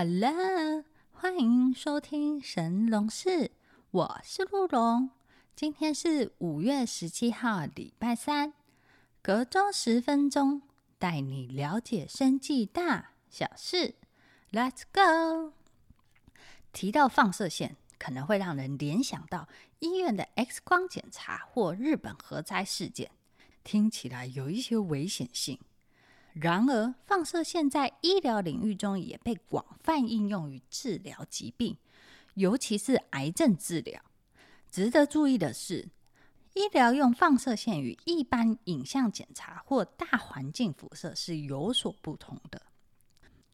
Hello，欢迎收听神龙室，我是陆龙。今天是五月十七号，礼拜三。隔周十分钟，带你了解生计大小事。Let's go。提到放射线，可能会让人联想到医院的 X 光检查或日本核灾事件，听起来有一些危险性。然而，放射线在医疗领域中也被广泛应用于治疗疾病，尤其是癌症治疗。值得注意的是，医疗用放射线与一般影像检查或大环境辐射是有所不同的。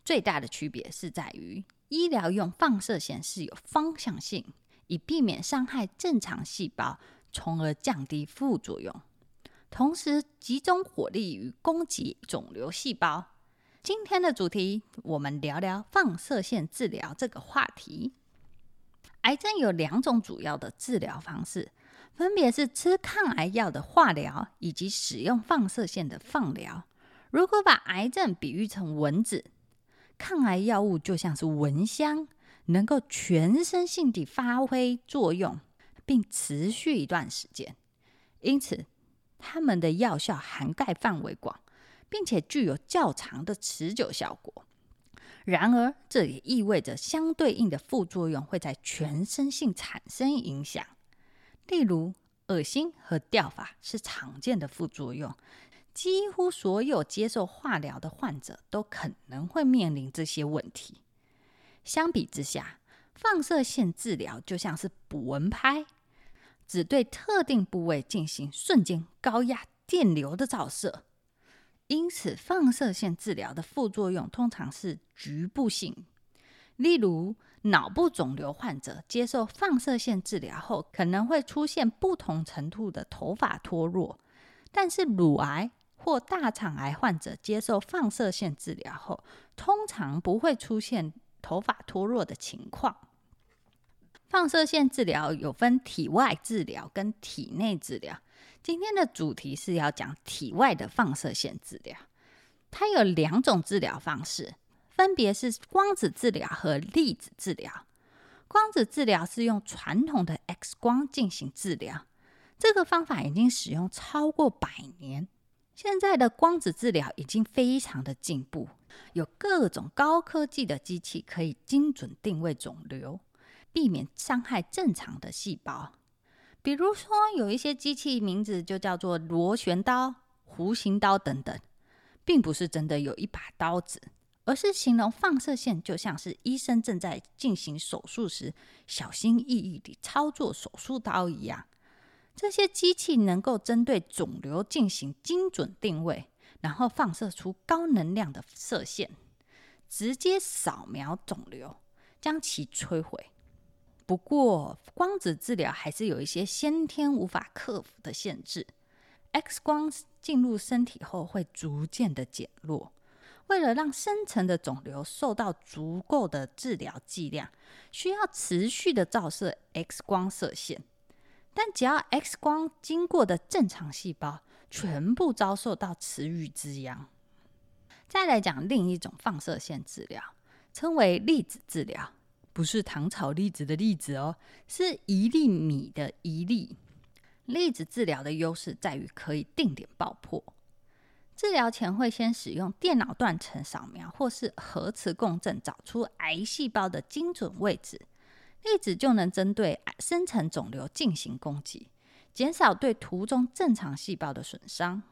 最大的区别是在于，医疗用放射线是有方向性，以避免伤害正常细胞，从而降低副作用。同时集中火力与攻击肿瘤细胞。今天的主题，我们聊聊放射线治疗这个话题。癌症有两种主要的治疗方式，分别是吃抗癌药的化疗，以及使用放射线的放疗。如果把癌症比喻成蚊子，抗癌药物就像是蚊香，能够全身性地发挥作用，并持续一段时间。因此，它们的药效涵盖范围广，并且具有较长的持久效果。然而，这也意味着相对应的副作用会在全身性产生影响。例如，恶心和掉发是常见的副作用，几乎所有接受化疗的患者都可能会面临这些问题。相比之下，放射线治疗就像是捕蚊拍。只对特定部位进行瞬间高压电流的照射，因此放射线治疗的副作用通常是局部性。例如，脑部肿瘤患者接受放射线治疗后，可能会出现不同程度的头发脱落；但是，乳癌或大肠癌患者接受放射线治疗后，通常不会出现头发脱落的情况。放射线治疗有分体外治疗跟体内治疗。今天的主题是要讲体外的放射线治疗。它有两种治疗方式，分别是光子治疗和粒子治疗。光子治疗是用传统的 X 光进行治疗，这个方法已经使用超过百年。现在的光子治疗已经非常的进步，有各种高科技的机器可以精准定位肿瘤。避免伤害正常的细胞，比如说有一些机器名字就叫做螺旋刀、弧形刀等等，并不是真的有一把刀子，而是形容放射线就像是医生正在进行手术时小心翼翼地操作手术刀一样。这些机器能够针对肿瘤进行精准定位，然后放射出高能量的射线，直接扫描肿瘤，将其摧毁。不过，光子治疗还是有一些先天无法克服的限制。X 光进入身体后会逐渐的减弱，为了让深层的肿瘤受到足够的治疗剂量，需要持续的照射 X 光射线。但只要 X 光经过的正常细胞全部遭受到池鱼之殃。再来讲另一种放射线治疗，称为粒子治疗。不是糖炒栗子的栗子哦，是一粒米的一粒。粒子治疗的优势在于可以定点爆破。治疗前会先使用电脑断层扫描或是核磁共振，找出癌细胞的精准位置，粒子就能针对深层肿瘤进行攻击，减少对图中正常细胞的损伤。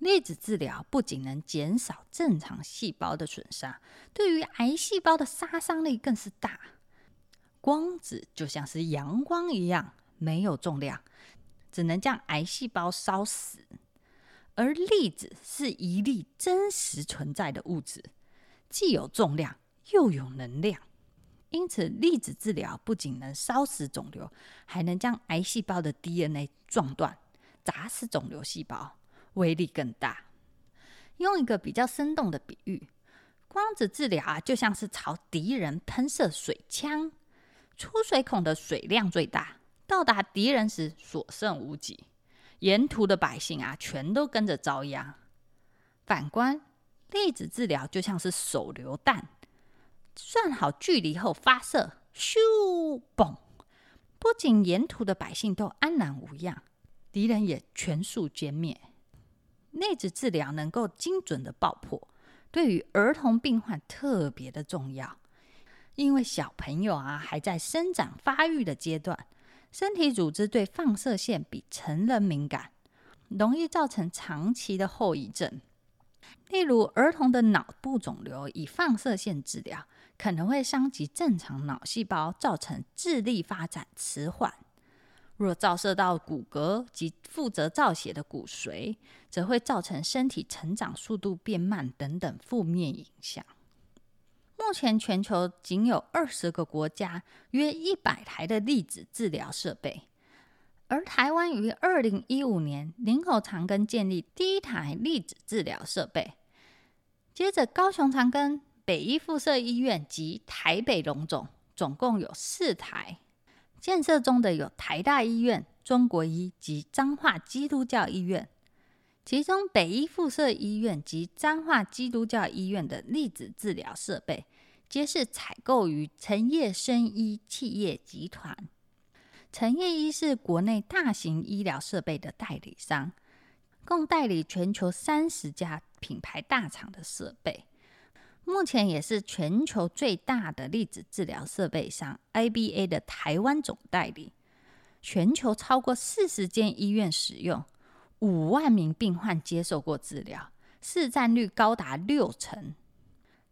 粒子治疗不仅能减少正常细胞的损伤，对于癌细胞的杀伤力更是大。光子就像是阳光一样，没有重量，只能将癌细胞烧死；而粒子是一粒真实存在的物质，既有重量又有能量。因此，粒子治疗不仅能烧死肿瘤，还能将癌细胞的 DNA 撞断，砸死肿瘤细胞。威力更大。用一个比较生动的比喻，光子治疗啊，就像是朝敌人喷射水枪，出水孔的水量最大，到达敌人时所剩无几，沿途的百姓啊，全都跟着遭殃。反观粒子治疗，就像是手榴弹，算好距离后发射，咻嘣！不仅沿途的百姓都安然无恙，敌人也全数歼灭。内置治疗能够精准的爆破，对于儿童病患特别的重要，因为小朋友啊还在生长发育的阶段，身体组织对放射线比成人敏感，容易造成长期的后遗症。例如，儿童的脑部肿瘤以放射线治疗，可能会伤及正常脑细胞，造成智力发展迟缓。若照射到骨骼及负责造血的骨髓，则会造成身体成长速度变慢等等负面影响。目前全球仅有二十个国家约一百台的粒子治疗设备，而台湾于二零一五年林口长庚建立第一台粒子治疗设备，接着高雄长庚、北医附设医院及台北荣总总共有四台。建设中的有台大医院、中国医及彰化基督教医院，其中北医附设医院及彰化基督教医院的粒子治疗设备，皆是采购于成业生医企业集团。成业医是国内大型医疗设备的代理商，共代理全球三十家品牌大厂的设备。目前也是全球最大的粒子治疗设备商 IBA 的台湾总代理，全球超过四十间医院使用，五万名病患接受过治疗，市占率高达六成。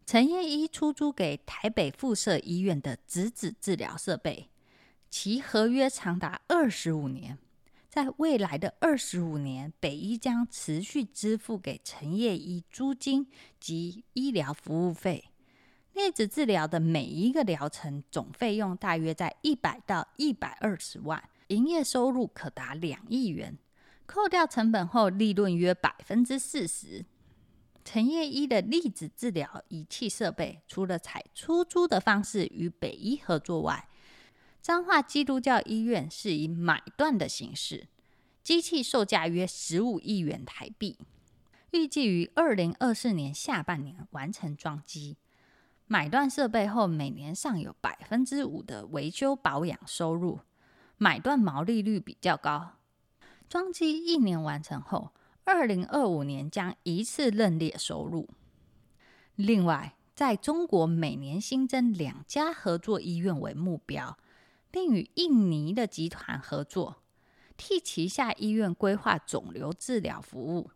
陈业一出租给台北附设医院的质子治疗设备，其合约长达二十五年。在未来的二十五年，北医将持续支付给陈业医租金及医疗服务费。粒子治疗的每一个疗程总费用大约在一百到一百二十万，营业收入可达两亿元，扣掉成本后利润约百分之四十。陈业医的粒子治疗仪器设备，除了采出租的方式与北医合作外，彰化基督教医院是以买断的形式，机器售价约十五亿元台币，预计于二零二四年下半年完成装机。买断设备后，每年尚有百分之五的维修保养收入，买断毛利率比较高。装机一年完成后，二零二五年将一次认列收入。另外，在中国每年新增两家合作医院为目标。并与印尼的集团合作，替旗下医院规划肿瘤治疗服务，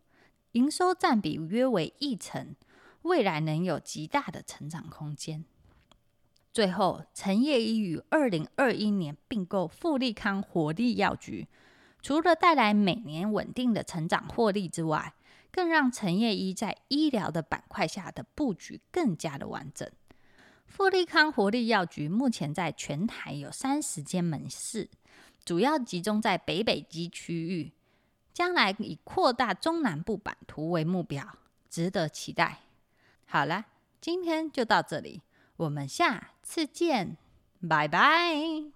营收占比约为一成，未来能有极大的成长空间。最后，陈业医于二零二一年并购富利康活力药局，除了带来每年稳定的成长获利之外，更让陈业医在医疗的板块下的布局更加的完整。富利康活力药局目前在全台有三十间门市，主要集中在北北基区域，将来以扩大中南部版图为目标，值得期待。好了，今天就到这里，我们下次见，拜拜。